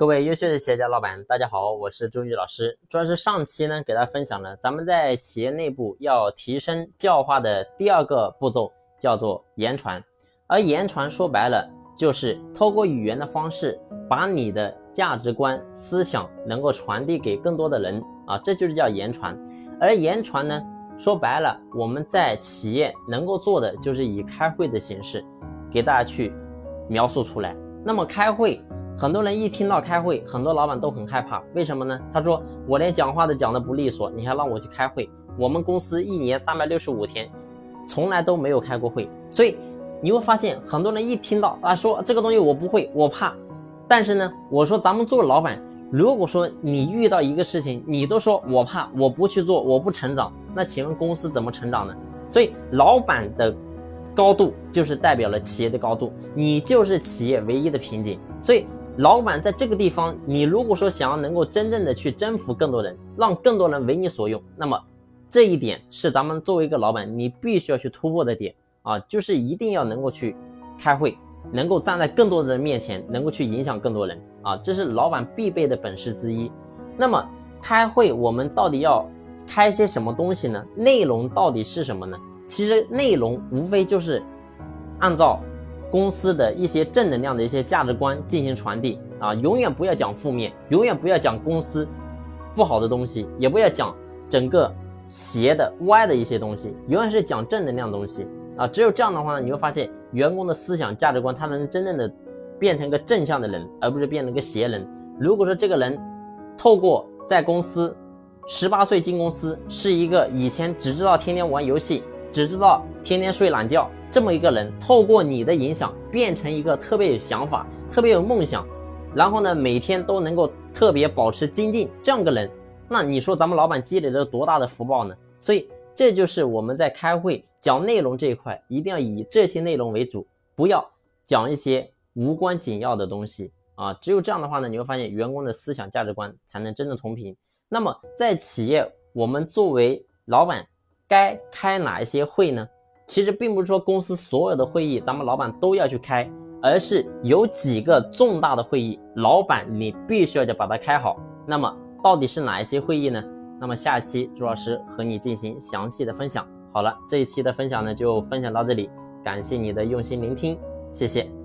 各位优秀的企业家老板，大家好，我是朱宇老师。主要是上期呢，给大家分享了咱们在企业内部要提升教化的第二个步骤，叫做言传。而言传说白了，就是透过语言的方式，把你的价值观、思想能够传递给更多的人啊，这就是叫言传。而言传呢，说白了，我们在企业能够做的，就是以开会的形式，给大家去描述出来。那么开会。很多人一听到开会，很多老板都很害怕，为什么呢？他说我连讲话都讲的不利索，你还让我去开会？我们公司一年三百六十五天，从来都没有开过会。所以你会发现，很多人一听到啊说这个东西我不会，我怕。但是呢，我说咱们做老板，如果说你遇到一个事情，你都说我怕，我不去做，我不成长，那请问公司怎么成长呢？所以老板的高度就是代表了企业的高度，你就是企业唯一的瓶颈。所以。老板在这个地方，你如果说想要能够真正的去征服更多人，让更多人为你所用，那么这一点是咱们作为一个老板，你必须要去突破的点啊，就是一定要能够去开会，能够站在更多的人面前，能够去影响更多人啊，这是老板必备的本事之一。那么开会，我们到底要开些什么东西呢？内容到底是什么呢？其实内容无非就是按照。公司的一些正能量的一些价值观进行传递啊，永远不要讲负面，永远不要讲公司不好的东西，也不要讲整个邪的歪的一些东西，永远是讲正能量东西啊。只有这样的话，你会发现员工的思想价值观，他能真正的变成一个正向的人，而不是变成一个邪人。如果说这个人透过在公司十八岁进公司，是一个以前只知道天天玩游戏，只知道天天睡懒觉。这么一个人，透过你的影响，变成一个特别有想法、特别有梦想，然后呢，每天都能够特别保持精进，这样个人，那你说咱们老板积累了多大的福报呢？所以这就是我们在开会讲内容这一块，一定要以这些内容为主，不要讲一些无关紧要的东西啊。只有这样的话呢，你会发现员工的思想价值观才能真正同频。那么在企业，我们作为老板，该开哪一些会呢？其实并不是说公司所有的会议咱们老板都要去开，而是有几个重大的会议，老板你必须要得把它开好。那么到底是哪一些会议呢？那么下期朱老师和你进行详细的分享。好了，这一期的分享呢就分享到这里，感谢你的用心聆听，谢谢。